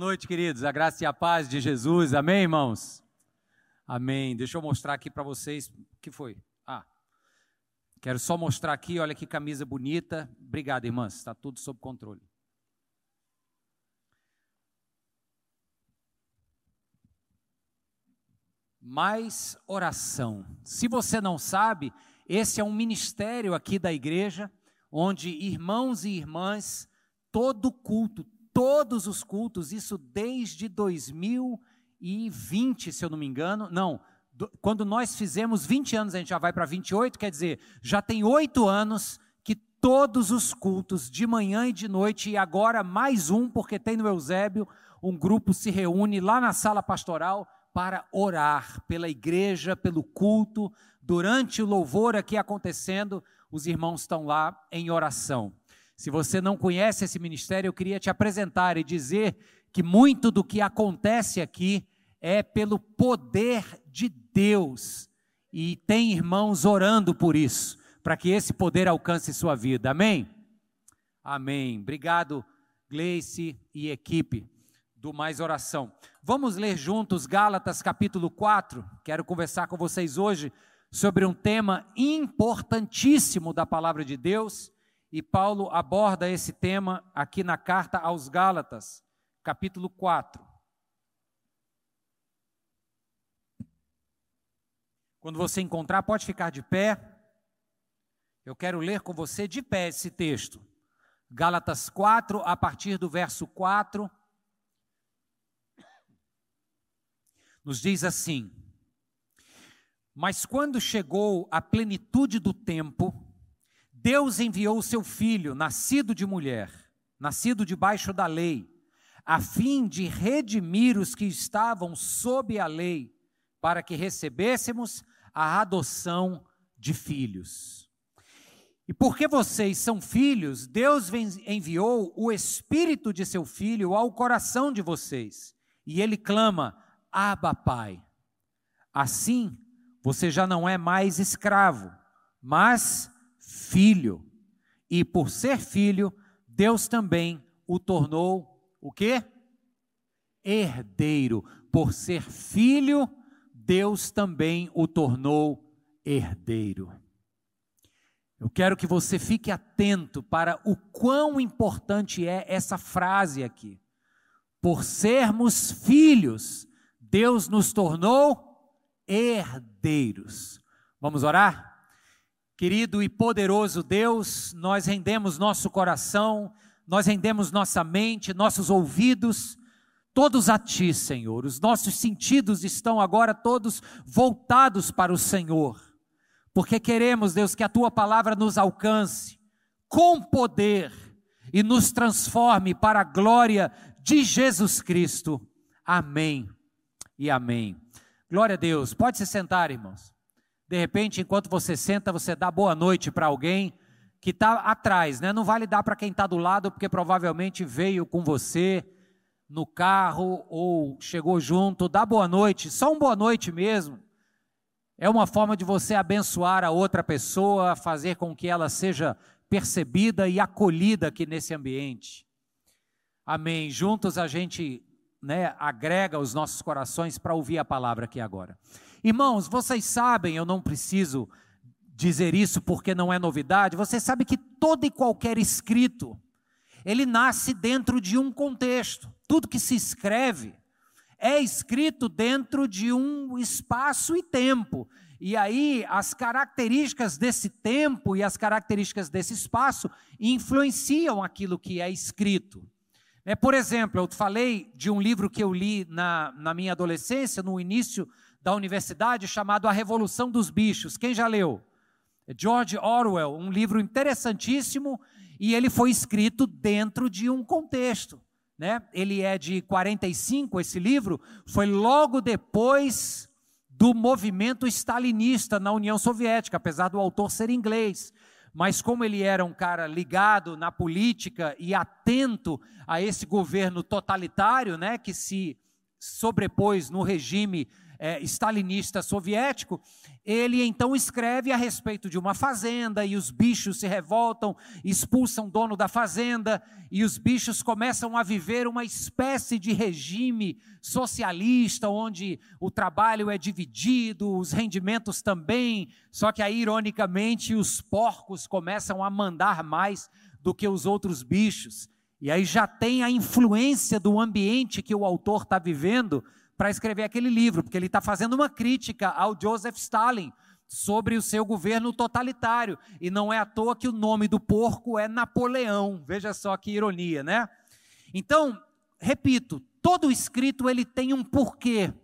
Boa noite, queridos. A graça e a paz de Jesus. Amém, irmãos? Amém. Deixa eu mostrar aqui para vocês. O que foi? Ah, quero só mostrar aqui. Olha que camisa bonita. Obrigado, irmãs. Está tudo sob controle. Mais oração. Se você não sabe, esse é um ministério aqui da igreja, onde irmãos e irmãs, todo culto, todos os cultos, isso desde 2020, se eu não me engano. Não, do, quando nós fizemos 20 anos, a gente já vai para 28, quer dizer, já tem oito anos que todos os cultos, de manhã e de noite, e agora mais um, porque tem no Eusébio, um grupo se reúne lá na sala pastoral para orar pela igreja, pelo culto. Durante o louvor aqui acontecendo, os irmãos estão lá em oração. Se você não conhece esse ministério, eu queria te apresentar e dizer que muito do que acontece aqui é pelo poder de Deus. E tem irmãos orando por isso, para que esse poder alcance sua vida. Amém? Amém. Obrigado, Gleice e equipe do Mais Oração. Vamos ler juntos Gálatas capítulo 4. Quero conversar com vocês hoje sobre um tema importantíssimo da palavra de Deus e Paulo aborda esse tema aqui na carta aos Gálatas, capítulo 4. Quando você encontrar, pode ficar de pé. Eu quero ler com você de pé esse texto. Gálatas 4, a partir do verso 4. Nos diz assim: Mas quando chegou a plenitude do tempo, Deus enviou o seu filho, nascido de mulher, nascido debaixo da lei, a fim de redimir os que estavam sob a lei, para que recebêssemos a adoção de filhos. E porque vocês são filhos, Deus enviou o espírito de seu filho ao coração de vocês, e ele clama: Abba, Pai. Assim, você já não é mais escravo, mas filho. E por ser filho, Deus também o tornou o quê? Herdeiro. Por ser filho, Deus também o tornou herdeiro. Eu quero que você fique atento para o quão importante é essa frase aqui. Por sermos filhos, Deus nos tornou herdeiros. Vamos orar? Querido e poderoso Deus, nós rendemos nosso coração, nós rendemos nossa mente, nossos ouvidos, todos a Ti, Senhor. Os nossos sentidos estão agora todos voltados para o Senhor, porque queremos, Deus, que a Tua palavra nos alcance com poder e nos transforme para a glória de Jesus Cristo. Amém e amém. Glória a Deus. Pode se sentar, irmãos. De repente, enquanto você senta, você dá boa noite para alguém que está atrás, né? Não vale dar para quem está do lado, porque provavelmente veio com você no carro ou chegou junto. Dá boa noite, só um boa noite mesmo. É uma forma de você abençoar a outra pessoa, fazer com que ela seja percebida e acolhida aqui nesse ambiente. Amém. Juntos a gente né, agrega os nossos corações para ouvir a palavra aqui agora. Irmãos, vocês sabem, eu não preciso dizer isso porque não é novidade, você sabe que todo e qualquer escrito, ele nasce dentro de um contexto. Tudo que se escreve é escrito dentro de um espaço e tempo. E aí as características desse tempo e as características desse espaço influenciam aquilo que é escrito. É, por exemplo, eu falei de um livro que eu li na, na minha adolescência, no início da universidade chamado A Revolução dos Bichos. Quem já leu? George Orwell, um livro interessantíssimo e ele foi escrito dentro de um contexto. Né? Ele é de 45, esse livro, foi logo depois do movimento stalinista na União Soviética, apesar do autor ser inglês. Mas como ele era um cara ligado na política e atento a esse governo totalitário, né, que se sobrepôs no regime é, stalinista soviético, ele então escreve a respeito de uma fazenda e os bichos se revoltam, expulsam o dono da fazenda e os bichos começam a viver uma espécie de regime socialista onde o trabalho é dividido, os rendimentos também, só que aí ironicamente os porcos começam a mandar mais do que os outros bichos. E aí já tem a influência do ambiente que o autor está vivendo para escrever aquele livro, porque ele está fazendo uma crítica ao Joseph Stalin sobre o seu governo totalitário. E não é à toa que o nome do porco é Napoleão. Veja só que ironia, né? Então, repito, todo escrito ele tem um porquê.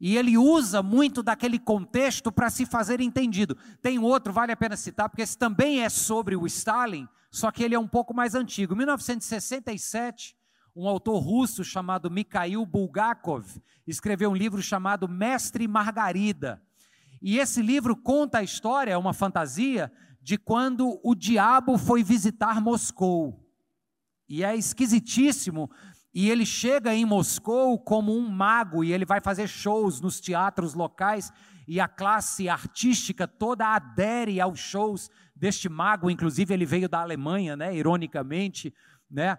E ele usa muito daquele contexto para se fazer entendido. Tem outro, vale a pena citar, porque esse também é sobre o Stalin, só que ele é um pouco mais antigo. 1967, um autor russo chamado Mikhail Bulgakov escreveu um livro chamado Mestre Margarida. E esse livro conta a história, é uma fantasia, de quando o diabo foi visitar Moscou. E é esquisitíssimo. E ele chega em Moscou como um mago e ele vai fazer shows nos teatros locais e a classe artística toda adere aos shows deste mago, inclusive ele veio da Alemanha, né, ironicamente, né?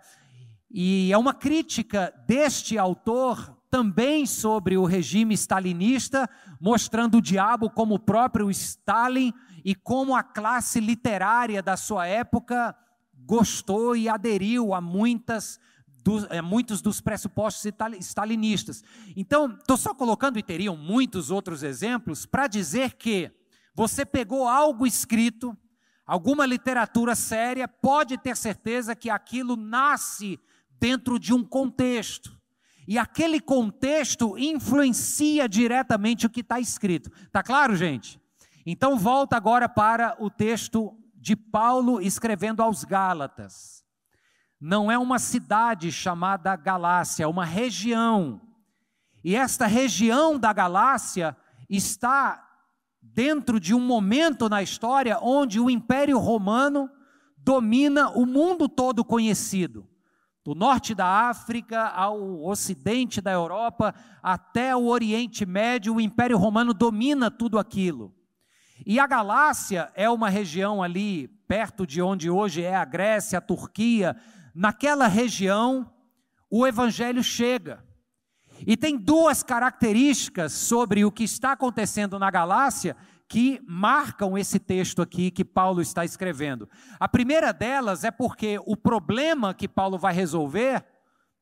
E é uma crítica deste autor também sobre o regime stalinista, mostrando o diabo como o próprio Stalin e como a classe literária da sua época gostou e aderiu a muitas dos, é, muitos dos pressupostos stalinistas. Então, estou só colocando, e teriam muitos outros exemplos, para dizer que você pegou algo escrito, alguma literatura séria, pode ter certeza que aquilo nasce dentro de um contexto. E aquele contexto influencia diretamente o que está escrito. Está claro, gente? Então, volta agora para o texto de Paulo escrevendo aos Gálatas. Não é uma cidade chamada Galácia, é uma região. E esta região da Galácia está dentro de um momento na história onde o Império Romano domina o mundo todo conhecido. Do norte da África ao ocidente da Europa, até o Oriente Médio, o Império Romano domina tudo aquilo. E a Galácia é uma região ali perto de onde hoje é a Grécia, a Turquia. Naquela região, o evangelho chega. E tem duas características sobre o que está acontecendo na Galácia que marcam esse texto aqui que Paulo está escrevendo. A primeira delas é porque o problema que Paulo vai resolver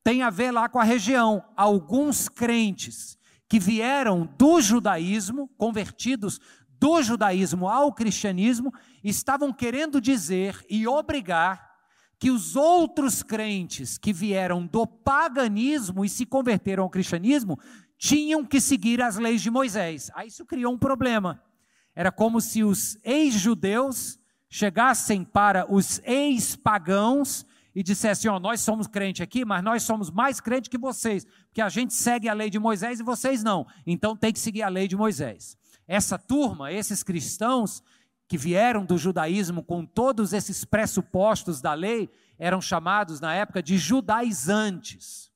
tem a ver lá com a região. Alguns crentes que vieram do judaísmo, convertidos do judaísmo ao cristianismo, estavam querendo dizer e obrigar que os outros crentes que vieram do paganismo e se converteram ao cristianismo tinham que seguir as leis de Moisés. Aí isso criou um problema. Era como se os ex-judeus chegassem para os ex-pagãos e dissessem: Ó, oh, nós somos crente aqui, mas nós somos mais crente que vocês, porque a gente segue a lei de Moisés e vocês não. Então tem que seguir a lei de Moisés. Essa turma, esses cristãos, que vieram do judaísmo com todos esses pressupostos da lei, eram chamados na época de judaizantes.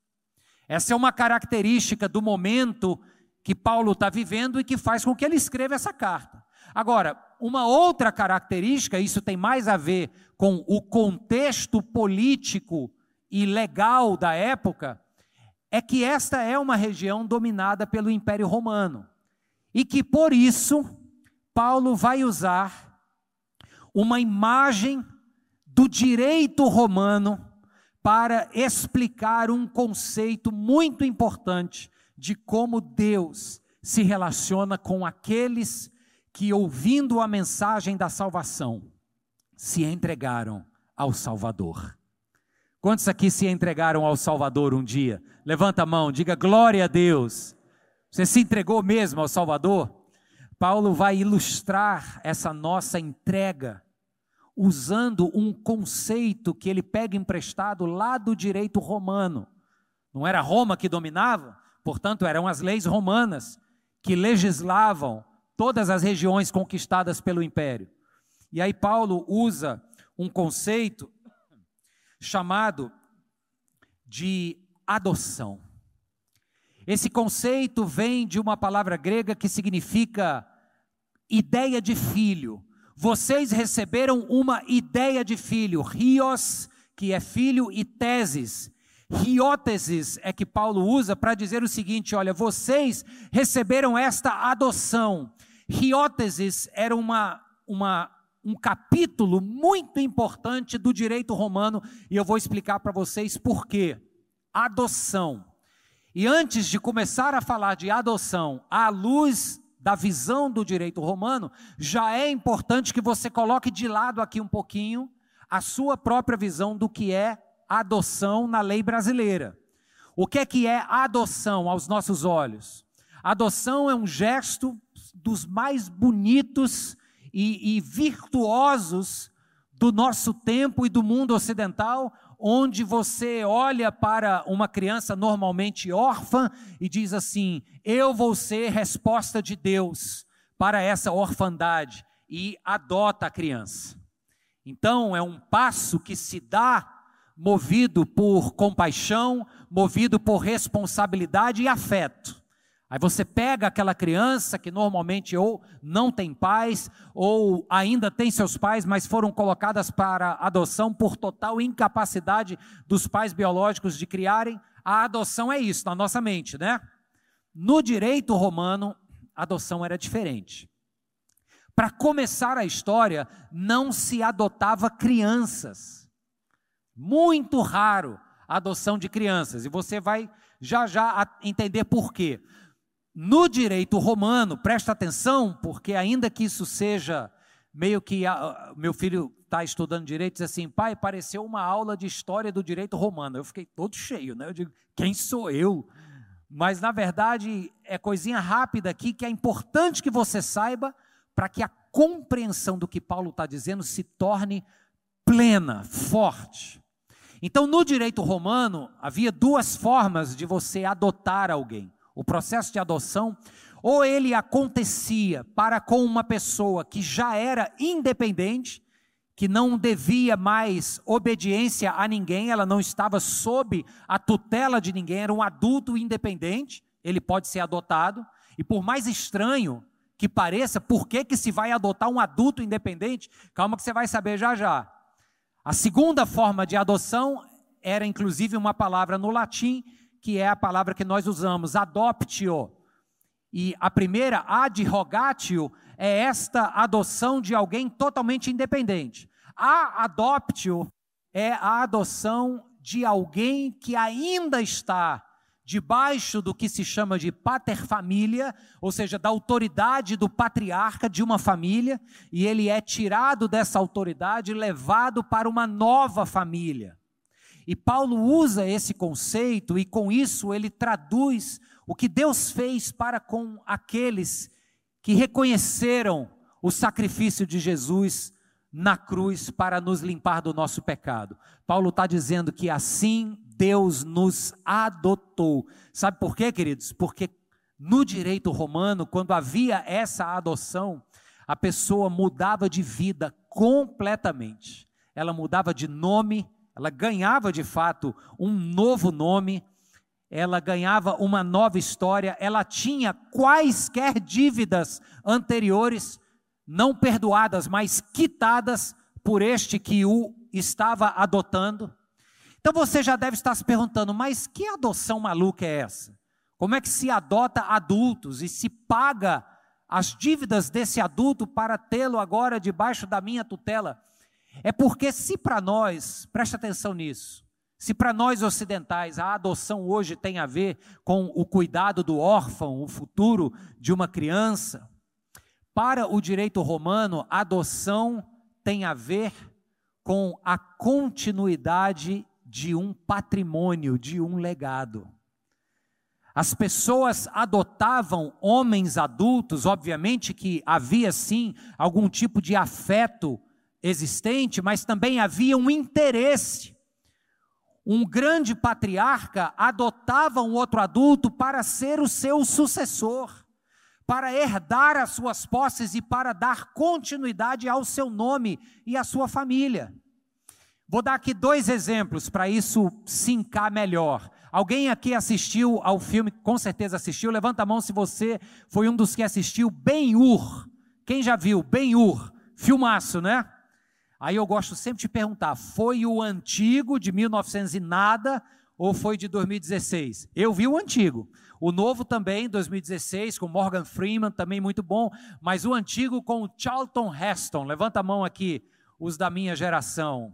Essa é uma característica do momento que Paulo está vivendo e que faz com que ele escreva essa carta. Agora, uma outra característica, isso tem mais a ver com o contexto político e legal da época, é que esta é uma região dominada pelo Império Romano. E que por isso Paulo vai usar uma imagem do direito romano para explicar um conceito muito importante de como Deus se relaciona com aqueles que, ouvindo a mensagem da salvação, se entregaram ao Salvador. Quantos aqui se entregaram ao Salvador um dia? Levanta a mão, diga glória a Deus. Você se entregou mesmo ao Salvador? Paulo vai ilustrar essa nossa entrega usando um conceito que ele pega emprestado lá do direito romano. Não era Roma que dominava? Portanto, eram as leis romanas que legislavam todas as regiões conquistadas pelo império. E aí Paulo usa um conceito chamado de adoção. Esse conceito vem de uma palavra grega que significa ideia de filho. Vocês receberam uma ideia de filho, rios, que é filho, e teses. Rióteses é que Paulo usa para dizer o seguinte: olha, vocês receberam esta adoção. Rióteses era uma, uma, um capítulo muito importante do direito romano e eu vou explicar para vocês por quê. Adoção. E antes de começar a falar de adoção à luz da visão do direito romano, já é importante que você coloque de lado aqui um pouquinho a sua própria visão do que é adoção na lei brasileira. O que é que é adoção aos nossos olhos? Adoção é um gesto dos mais bonitos e, e virtuosos do nosso tempo e do mundo ocidental, onde você olha para uma criança normalmente órfã e diz assim: Eu vou ser resposta de Deus para essa orfandade, e adota a criança. Então, é um passo que se dá movido por compaixão, movido por responsabilidade e afeto. Aí você pega aquela criança que normalmente ou não tem pais, ou ainda tem seus pais, mas foram colocadas para adoção por total incapacidade dos pais biológicos de criarem. A adoção é isso na nossa mente, né? No direito romano, a adoção era diferente. Para começar a história, não se adotava crianças. Muito raro a adoção de crianças. E você vai já já entender por quê. No direito romano, presta atenção, porque ainda que isso seja meio que a, meu filho está estudando direito, diz assim, pai, pareceu uma aula de história do direito romano. Eu fiquei todo cheio, né? Eu digo, quem sou eu? Mas na verdade é coisinha rápida aqui que é importante que você saiba para que a compreensão do que Paulo está dizendo se torne plena, forte. Então, no direito romano, havia duas formas de você adotar alguém o processo de adoção, ou ele acontecia para com uma pessoa que já era independente, que não devia mais obediência a ninguém, ela não estava sob a tutela de ninguém, era um adulto independente, ele pode ser adotado, e por mais estranho que pareça, por que, que se vai adotar um adulto independente? Calma que você vai saber já já. A segunda forma de adoção era inclusive uma palavra no latim que é a palavra que nós usamos, adoptio. E a primeira, adrogatio, é esta adoção de alguém totalmente independente. A adoptio é a adoção de alguém que ainda está debaixo do que se chama de paterfamília, ou seja, da autoridade do patriarca de uma família, e ele é tirado dessa autoridade e levado para uma nova família. E Paulo usa esse conceito e com isso ele traduz o que Deus fez para com aqueles que reconheceram o sacrifício de Jesus na cruz para nos limpar do nosso pecado. Paulo está dizendo que assim Deus nos adotou. Sabe por quê, queridos? Porque no direito romano, quando havia essa adoção, a pessoa mudava de vida completamente. Ela mudava de nome, ela ganhava de fato um novo nome, ela ganhava uma nova história, ela tinha quaisquer dívidas anteriores não perdoadas, mas quitadas por este que o estava adotando. Então você já deve estar se perguntando, mas que adoção maluca é essa? Como é que se adota adultos e se paga as dívidas desse adulto para tê-lo agora debaixo da minha tutela? É porque se para nós, preste atenção nisso, se para nós ocidentais a adoção hoje tem a ver com o cuidado do órfão, o futuro de uma criança, para o direito romano, a adoção tem a ver com a continuidade de um patrimônio, de um legado. As pessoas adotavam homens adultos, obviamente que havia sim algum tipo de afeto existente, mas também havia um interesse. Um grande patriarca adotava um outro adulto para ser o seu sucessor, para herdar as suas posses e para dar continuidade ao seu nome e à sua família. Vou dar aqui dois exemplos para isso sincar melhor. Alguém aqui assistiu ao filme, com certeza assistiu, levanta a mão se você foi um dos que assistiu Ben-Hur. Quem já viu Ben-Hur? Filmaço, né? Aí eu gosto sempre de perguntar: foi o antigo de 1900 e nada ou foi de 2016? Eu vi o antigo. O novo também, 2016, com Morgan Freeman, também muito bom. Mas o antigo com o Charlton Heston. Levanta a mão aqui, os da minha geração.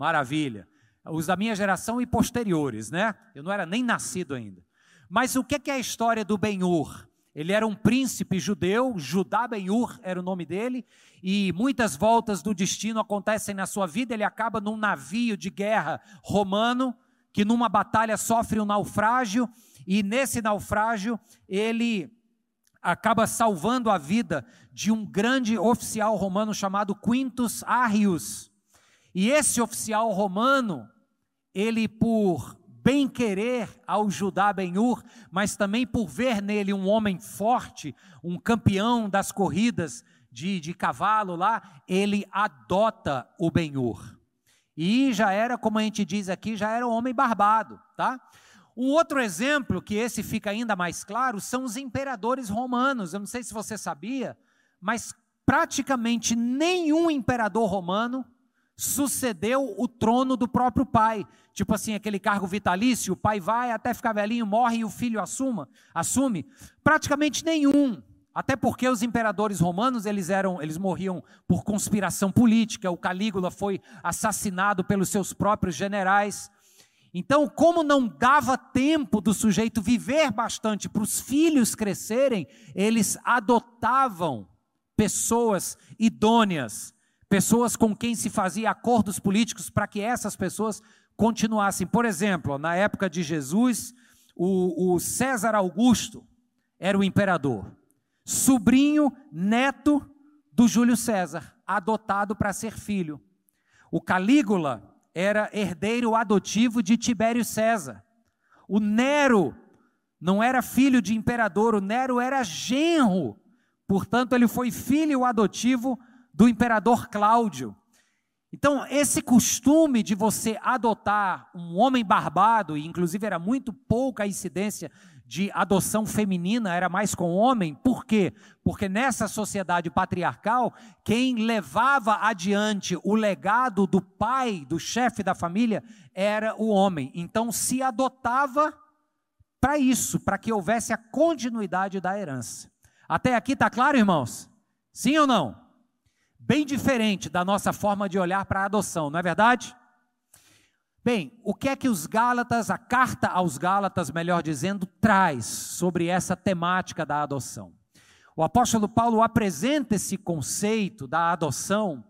Maravilha. Os da minha geração e posteriores, né? Eu não era nem nascido ainda. Mas o que é a história do Ben-Hur? Ele era um príncipe judeu, Judá Ben-Hur era o nome dele, e muitas voltas do destino acontecem na sua vida. Ele acaba num navio de guerra romano, que numa batalha sofre um naufrágio, e nesse naufrágio ele acaba salvando a vida de um grande oficial romano chamado Quintus Arrius. E esse oficial romano, ele por bem querer ao Judá Ben-Hur, mas também por ver nele um homem forte, um campeão das corridas de, de cavalo lá, ele adota o Ben-Hur. E já era, como a gente diz aqui, já era um homem barbado, tá? Um outro exemplo, que esse fica ainda mais claro, são os imperadores romanos. Eu não sei se você sabia, mas praticamente nenhum imperador romano sucedeu o trono do próprio pai. Tipo assim, aquele cargo vitalício, o pai vai até ficar velhinho, morre e o filho assuma, assume. Praticamente nenhum. Até porque os imperadores romanos, eles eram, eles morriam por conspiração política. O Calígula foi assassinado pelos seus próprios generais. Então, como não dava tempo do sujeito viver bastante para os filhos crescerem, eles adotavam pessoas idôneas, pessoas com quem se fazia acordos políticos para que essas pessoas continuassem. Por exemplo, na época de Jesus, o, o César Augusto era o imperador sobrinho, neto do Júlio César, adotado para ser filho. O Calígula era herdeiro adotivo de Tibério César. O Nero não era filho de imperador, o Nero era genro. Portanto, ele foi filho adotivo do imperador Cláudio. Então, esse costume de você adotar um homem barbado, e inclusive era muito pouca a incidência de adoção feminina era mais com homem, por quê? Porque nessa sociedade patriarcal, quem levava adiante o legado do pai, do chefe da família, era o homem. Então se adotava para isso, para que houvesse a continuidade da herança. Até aqui está claro, irmãos? Sim ou não? Bem diferente da nossa forma de olhar para a adoção, não é verdade? Bem, o que é que os Gálatas, a carta aos Gálatas, melhor dizendo, traz sobre essa temática da adoção? O apóstolo Paulo apresenta esse conceito da adoção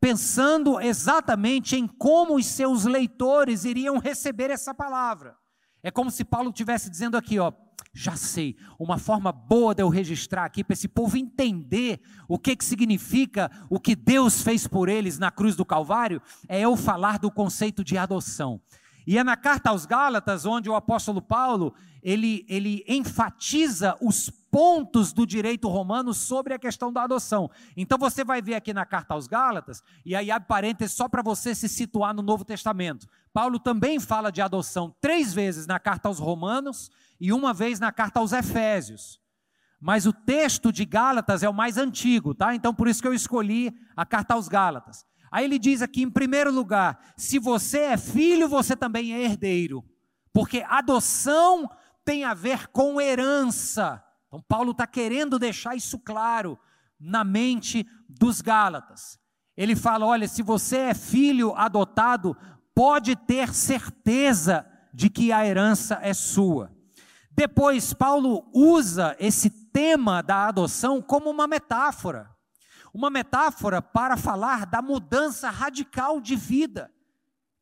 pensando exatamente em como os seus leitores iriam receber essa palavra. É como se Paulo estivesse dizendo aqui, ó, já sei, uma forma boa de eu registrar aqui para esse povo entender o que, que significa o que Deus fez por eles na cruz do Calvário, é eu falar do conceito de adoção. E é na carta aos Gálatas onde o apóstolo Paulo, ele, ele enfatiza os pontos do direito romano sobre a questão da adoção. Então você vai ver aqui na carta aos Gálatas, e aí abre parênteses só para você se situar no Novo Testamento. Paulo também fala de adoção três vezes na carta aos Romanos e uma vez na carta aos Efésios. Mas o texto de Gálatas é o mais antigo, tá? Então por isso que eu escolhi a carta aos Gálatas. Aí ele diz aqui, em primeiro lugar, se você é filho, você também é herdeiro. Porque adoção tem a ver com herança. Então, Paulo está querendo deixar isso claro na mente dos Gálatas. Ele fala: olha, se você é filho adotado, pode ter certeza de que a herança é sua. Depois, Paulo usa esse tema da adoção como uma metáfora uma metáfora para falar da mudança radical de vida.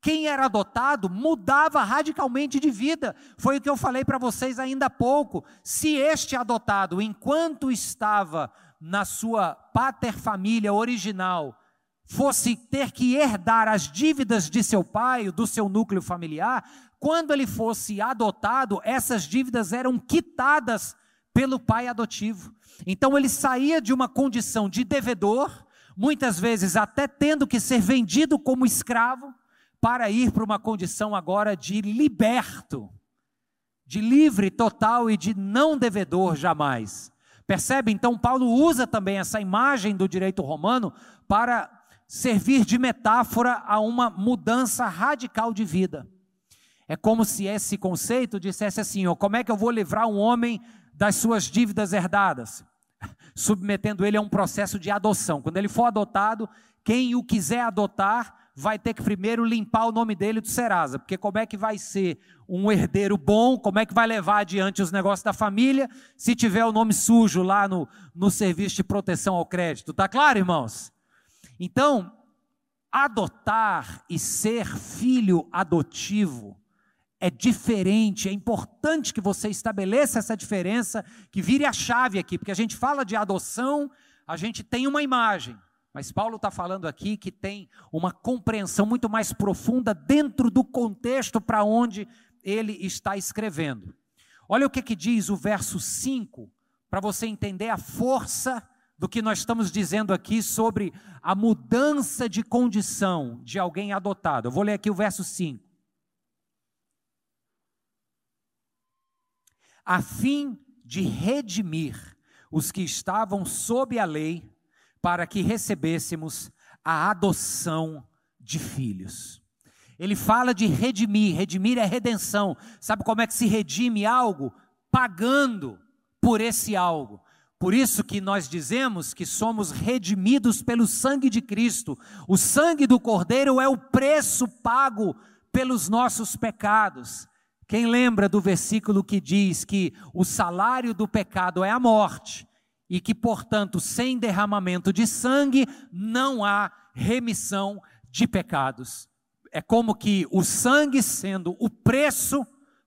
Quem era adotado mudava radicalmente de vida. Foi o que eu falei para vocês ainda há pouco. Se este adotado, enquanto estava na sua pater família original, fosse ter que herdar as dívidas de seu pai, do seu núcleo familiar, quando ele fosse adotado, essas dívidas eram quitadas pelo pai adotivo. Então ele saía de uma condição de devedor, muitas vezes até tendo que ser vendido como escravo, para ir para uma condição agora de liberto. de livre total e de não devedor jamais. Percebe? Então, Paulo usa também essa imagem do direito romano para servir de metáfora a uma mudança radical de vida. É como se esse conceito dissesse assim: ó, como é que eu vou livrar um homem das suas dívidas herdadas? Submetendo ele a um processo de adoção. Quando ele for adotado, quem o quiser adotar vai ter que primeiro limpar o nome dele do Serasa, porque como é que vai ser um herdeiro bom, como é que vai levar adiante os negócios da família, se tiver o nome sujo lá no, no serviço de proteção ao crédito, tá claro, irmãos? Então, adotar e ser filho adotivo é diferente, é importante que você estabeleça essa diferença, que vire a chave aqui, porque a gente fala de adoção, a gente tem uma imagem, mas Paulo está falando aqui que tem uma compreensão muito mais profunda dentro do contexto para onde ele está escrevendo. Olha o que, que diz o verso 5, para você entender a força do que nós estamos dizendo aqui sobre a mudança de condição de alguém adotado. Eu vou ler aqui o verso 5. A fim de redimir os que estavam sob a lei para que recebêssemos a adoção de filhos. Ele fala de redimir, redimir é redenção. Sabe como é que se redime algo? Pagando por esse algo. Por isso que nós dizemos que somos redimidos pelo sangue de Cristo. O sangue do Cordeiro é o preço pago pelos nossos pecados. Quem lembra do versículo que diz que o salário do pecado é a morte, e que, portanto, sem derramamento de sangue não há remissão de pecados. É como que o sangue sendo o preço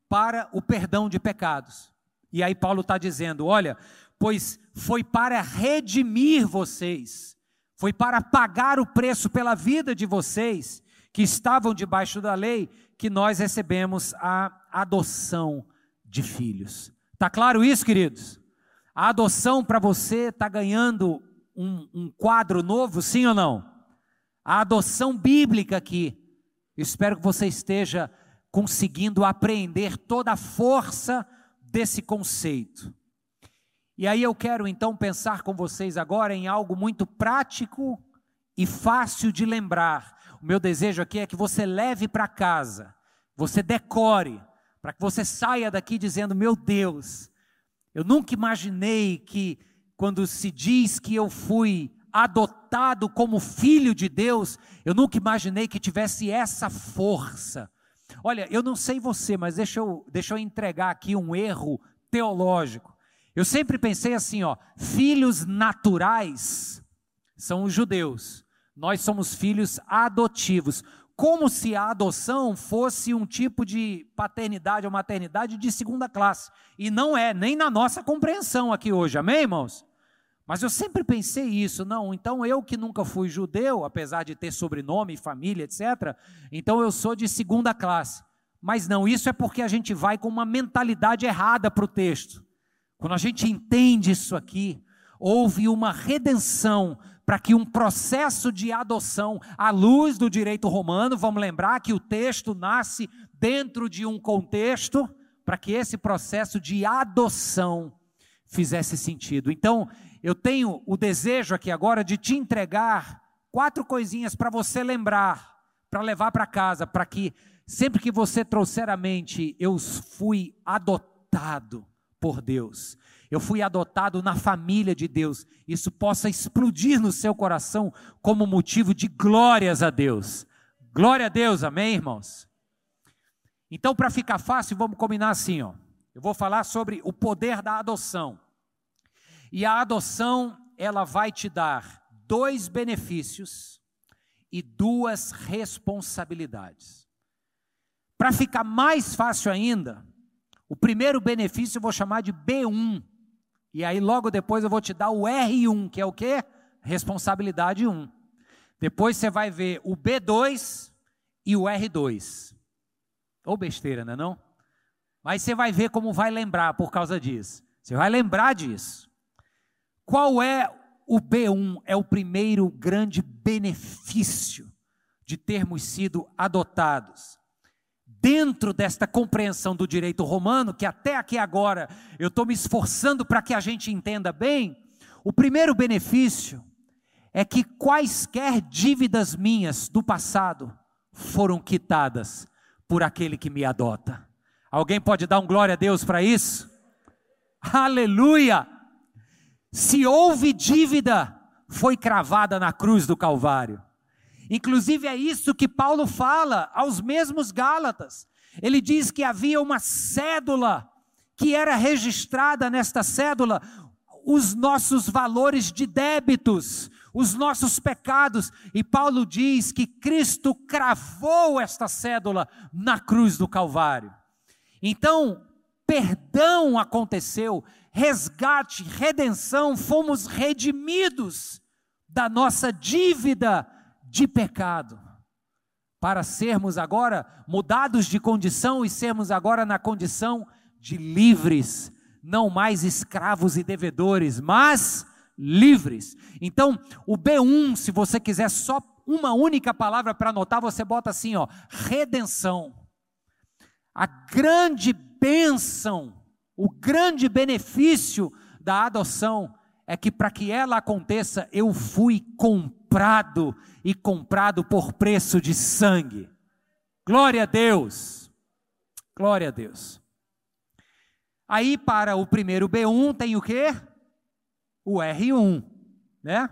para o perdão de pecados. E aí Paulo está dizendo: olha, pois foi para redimir vocês, foi para pagar o preço pela vida de vocês que estavam debaixo da lei, que nós recebemos a adoção de filhos. Está claro isso, queridos? A adoção para você está ganhando um, um, quadro novo, sim ou não? A adoção bíblica aqui. espero que você esteja conseguindo apreender toda a força desse conceito. E aí eu quero então pensar com vocês agora em algo muito prático e fácil de lembrar. O meu desejo aqui é que você leve para casa, você decore, para que você saia daqui dizendo: Meu Deus, eu nunca imaginei que, quando se diz que eu fui adotado como filho de Deus, eu nunca imaginei que tivesse essa força. Olha, eu não sei você, mas deixa eu, deixa eu entregar aqui um erro teológico. Eu sempre pensei assim, ó, filhos naturais são os judeus. Nós somos filhos adotivos como se a adoção fosse um tipo de paternidade ou maternidade de segunda classe. E não é, nem na nossa compreensão aqui hoje, amém, irmãos? Mas eu sempre pensei isso, não, então eu que nunca fui judeu, apesar de ter sobrenome, família, etc., então eu sou de segunda classe. Mas não, isso é porque a gente vai com uma mentalidade errada para o texto. Quando a gente entende isso aqui, houve uma redenção para que um processo de adoção, à luz do direito romano, vamos lembrar que o texto nasce dentro de um contexto, para que esse processo de adoção fizesse sentido. Então, eu tenho o desejo aqui agora de te entregar quatro coisinhas para você lembrar, para levar para casa, para que sempre que você trouxer à mente, eu fui adotado por Deus eu fui adotado na família de Deus, isso possa explodir no seu coração como motivo de glórias a Deus. Glória a Deus, amém, irmãos? Então, para ficar fácil, vamos combinar assim, ó. Eu vou falar sobre o poder da adoção. E a adoção, ela vai te dar dois benefícios e duas responsabilidades. Para ficar mais fácil ainda, o primeiro benefício eu vou chamar de B1, e aí logo depois eu vou te dar o R1, que é o quê? Responsabilidade 1. Depois você vai ver o B2 e o R2. Ou besteira, não é não? Mas você vai ver como vai lembrar por causa disso. Você vai lembrar disso. Qual é o B1? É o primeiro grande benefício de termos sido adotados. Dentro desta compreensão do direito romano, que até aqui agora eu estou me esforçando para que a gente entenda bem, o primeiro benefício é que quaisquer dívidas minhas do passado foram quitadas por aquele que me adota. Alguém pode dar um glória a Deus para isso? Aleluia! Se houve dívida, foi cravada na cruz do Calvário. Inclusive é isso que Paulo fala aos mesmos Gálatas. Ele diz que havia uma cédula que era registrada nesta cédula os nossos valores de débitos, os nossos pecados, e Paulo diz que Cristo cravou esta cédula na cruz do Calvário. Então, perdão aconteceu, resgate, redenção, fomos redimidos da nossa dívida de pecado, para sermos agora mudados de condição e sermos agora na condição de livres, não mais escravos e devedores, mas livres. Então, o B1, se você quiser só uma única palavra para anotar, você bota assim, ó, redenção. A grande bênção, o grande benefício da adoção é que para que ela aconteça, eu fui comprado e comprado por preço de sangue. Glória a Deus. Glória a Deus. Aí para o primeiro B1 tem o quê? O R1, né?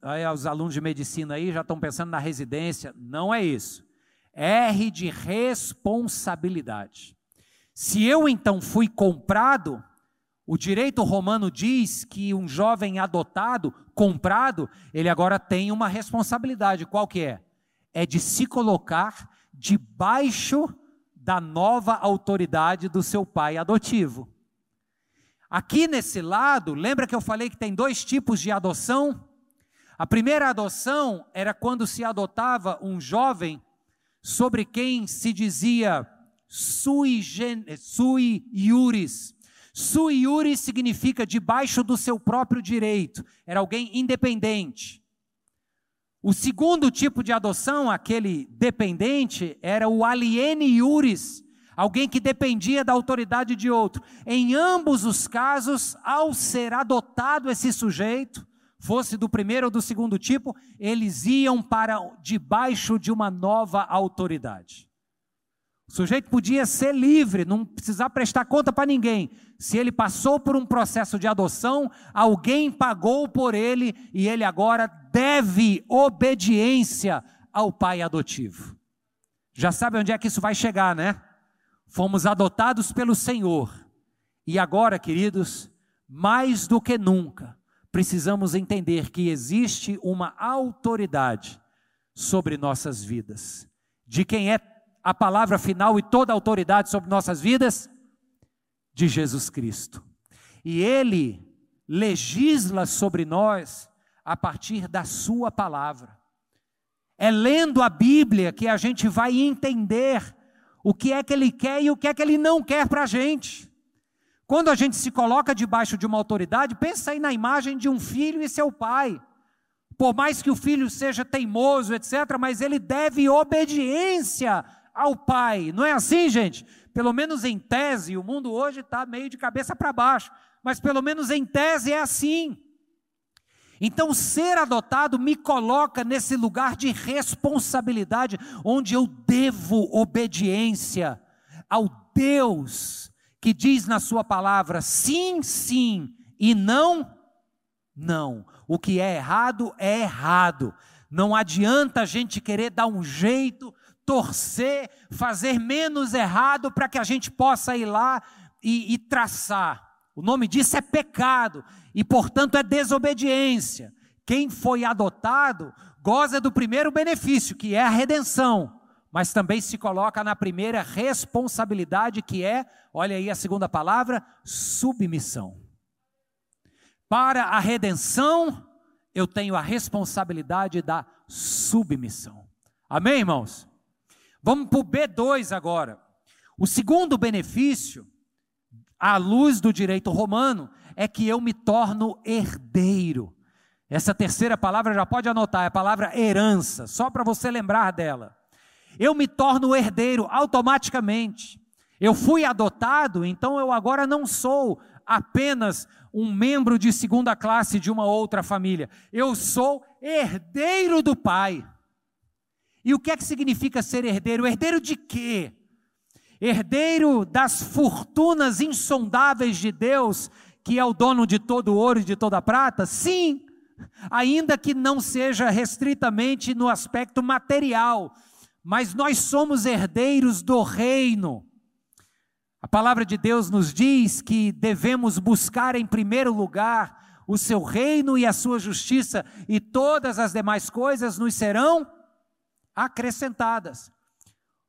Aí os alunos de medicina aí já estão pensando na residência, não é isso. R de responsabilidade. Se eu então fui comprado, o direito romano diz que um jovem adotado, comprado, ele agora tem uma responsabilidade. Qual que é? É de se colocar debaixo da nova autoridade do seu pai adotivo. Aqui nesse lado, lembra que eu falei que tem dois tipos de adoção? A primeira adoção era quando se adotava um jovem sobre quem se dizia sui, gen, sui iuris, Sui iure significa debaixo do seu próprio direito, era alguém independente. O segundo tipo de adoção, aquele dependente, era o aliene iuris, alguém que dependia da autoridade de outro. Em ambos os casos, ao ser adotado esse sujeito, fosse do primeiro ou do segundo tipo, eles iam para debaixo de uma nova autoridade. O sujeito podia ser livre, não precisar prestar conta para ninguém. Se ele passou por um processo de adoção, alguém pagou por ele e ele agora deve obediência ao pai adotivo. Já sabe onde é que isso vai chegar, né? Fomos adotados pelo Senhor. E agora, queridos, mais do que nunca, precisamos entender que existe uma autoridade sobre nossas vidas. De quem é a palavra final e toda a autoridade sobre nossas vidas? De Jesus Cristo. E Ele legisla sobre nós a partir da Sua palavra. É lendo a Bíblia que a gente vai entender o que é que Ele quer e o que é que Ele não quer para a gente. Quando a gente se coloca debaixo de uma autoridade, pensa aí na imagem de um filho e seu pai. Por mais que o filho seja teimoso, etc., mas ele deve obediência ao Pai. Não é assim, gente? Pelo menos em tese, o mundo hoje está meio de cabeça para baixo, mas pelo menos em tese é assim. Então, ser adotado me coloca nesse lugar de responsabilidade, onde eu devo obediência ao Deus que diz na Sua palavra sim, sim e não, não. O que é errado é errado. Não adianta a gente querer dar um jeito torcer, fazer menos errado para que a gente possa ir lá e, e traçar. O nome disso é pecado e, portanto, é desobediência. Quem foi adotado goza do primeiro benefício, que é a redenção, mas também se coloca na primeira responsabilidade, que é, olha aí a segunda palavra, submissão. Para a redenção, eu tenho a responsabilidade da submissão. Amém, irmãos? Vamos para o B2 agora. O segundo benefício, à luz do direito romano, é que eu me torno herdeiro. Essa terceira palavra já pode anotar, é a palavra herança, só para você lembrar dela. eu me torno herdeiro automaticamente. Eu fui adotado, então eu agora não sou apenas um membro de segunda classe de uma outra família. Eu sou herdeiro do Pai. E o que é que significa ser herdeiro? Herdeiro de quê? Herdeiro das fortunas insondáveis de Deus, que é o dono de todo ouro e de toda prata? Sim, ainda que não seja restritamente no aspecto material, mas nós somos herdeiros do reino. A palavra de Deus nos diz que devemos buscar em primeiro lugar o seu reino e a sua justiça, e todas as demais coisas nos serão acrescentadas.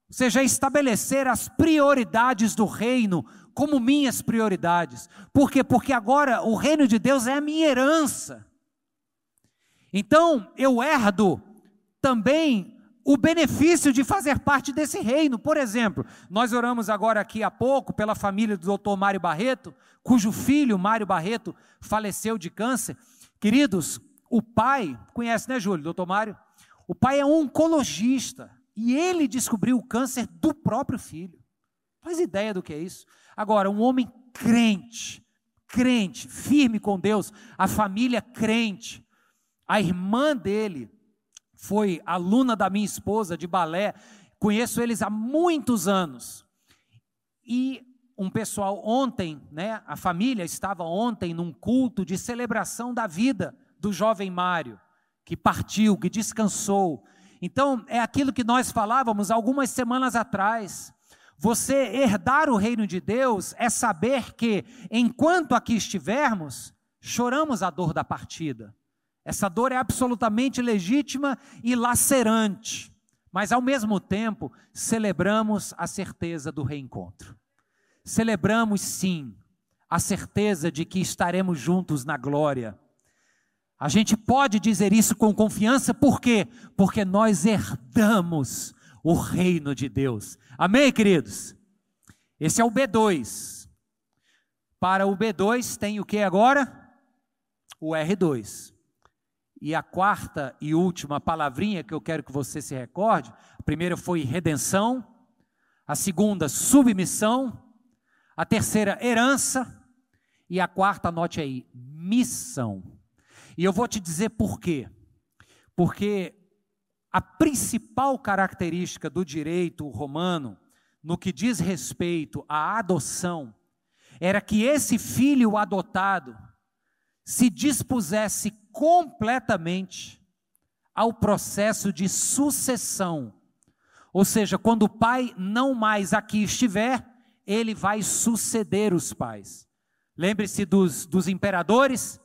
Ou seja, estabelecer as prioridades do reino como minhas prioridades. Por quê? Porque agora o reino de Deus é a minha herança. Então, eu herdo também o benefício de fazer parte desse reino. Por exemplo, nós oramos agora aqui há pouco pela família do doutor Mário Barreto, cujo filho, Mário Barreto, faleceu de câncer. Queridos, o pai, conhece, né, Júlio, doutor Mário? O pai é um oncologista e ele descobriu o câncer do próprio filho. Faz ideia do que é isso? Agora, um homem crente, crente, firme com Deus, a família crente, a irmã dele, foi aluna da minha esposa de balé, conheço eles há muitos anos. E um pessoal ontem, né, a família estava ontem num culto de celebração da vida do jovem Mário, que partiu, que descansou. Então, é aquilo que nós falávamos algumas semanas atrás. Você herdar o reino de Deus é saber que, enquanto aqui estivermos, choramos a dor da partida. Essa dor é absolutamente legítima e lacerante, mas ao mesmo tempo celebramos a certeza do reencontro. Celebramos sim a certeza de que estaremos juntos na glória. A gente pode dizer isso com confiança, por quê? Porque nós herdamos o reino de Deus. Amém, queridos? Esse é o B2. Para o B2 tem o que agora? O R2. E a quarta e última palavrinha que eu quero que você se recorde, a primeira foi redenção, a segunda, submissão, a terceira, herança, e a quarta, anote aí, missão. E eu vou te dizer por quê. Porque a principal característica do direito romano, no que diz respeito à adoção, era que esse filho adotado se dispusesse completamente ao processo de sucessão. Ou seja, quando o pai não mais aqui estiver, ele vai suceder os pais. Lembre-se dos, dos imperadores,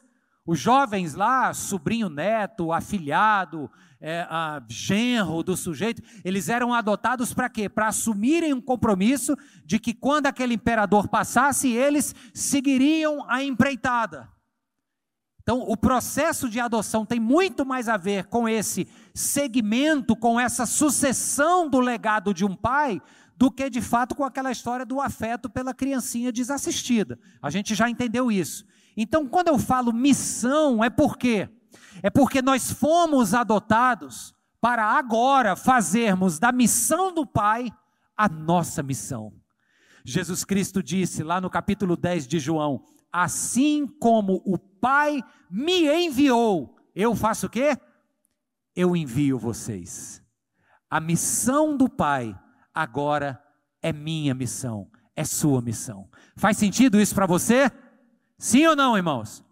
os jovens lá, sobrinho neto, afilhado, é, a, genro do sujeito, eles eram adotados para quê? Para assumirem um compromisso de que quando aquele imperador passasse, eles seguiriam a empreitada. Então, o processo de adoção tem muito mais a ver com esse segmento, com essa sucessão do legado de um pai, do que de fato com aquela história do afeto pela criancinha desassistida. A gente já entendeu isso. Então, quando eu falo missão, é por quê? É porque nós fomos adotados para agora fazermos da missão do Pai a nossa missão. Jesus Cristo disse lá no capítulo 10 de João: Assim como o Pai me enviou, eu faço o quê? Eu envio vocês. A missão do Pai agora é minha missão, é sua missão. Faz sentido isso para você? Sim ou não, irmãos?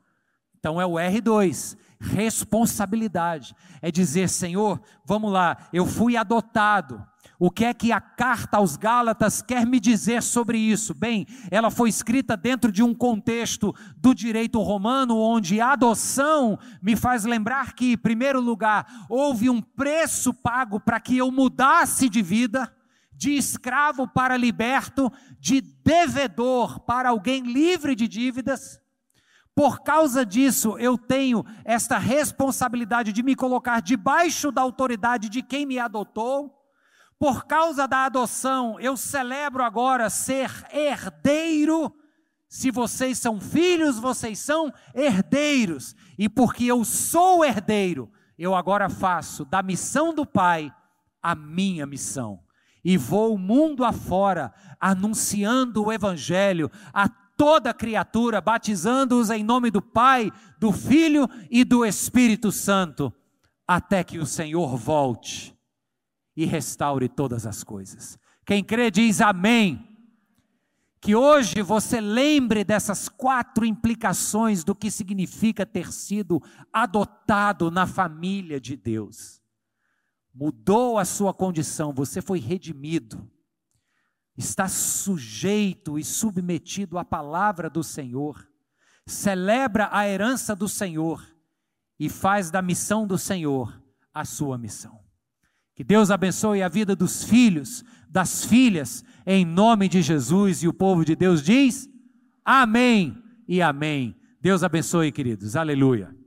Então é o R2 responsabilidade. É dizer, Senhor, vamos lá, eu fui adotado. O que é que a carta aos Gálatas quer me dizer sobre isso? Bem, ela foi escrita dentro de um contexto do direito romano, onde a adoção me faz lembrar que, em primeiro lugar, houve um preço pago para que eu mudasse de vida, de escravo para liberto, de devedor para alguém livre de dívidas. Por causa disso, eu tenho esta responsabilidade de me colocar debaixo da autoridade de quem me adotou por causa da adoção, eu celebro agora ser herdeiro. Se vocês são filhos, vocês são herdeiros. E porque eu sou herdeiro, eu agora faço da missão do Pai a minha missão. E vou mundo afora, anunciando o Evangelho a toda criatura, batizando-os em nome do Pai, do Filho e do Espírito Santo, até que o Senhor volte e restaure todas as coisas. Quem crê diz amém. Que hoje você lembre dessas quatro implicações do que significa ter sido adotado na família de Deus. Mudou a sua condição, você foi redimido, está sujeito e submetido à palavra do Senhor, celebra a herança do Senhor e faz da missão do Senhor a sua missão. Que Deus abençoe a vida dos filhos, das filhas, em nome de Jesus. E o povo de Deus diz: Amém e Amém. Deus abençoe, queridos. Aleluia.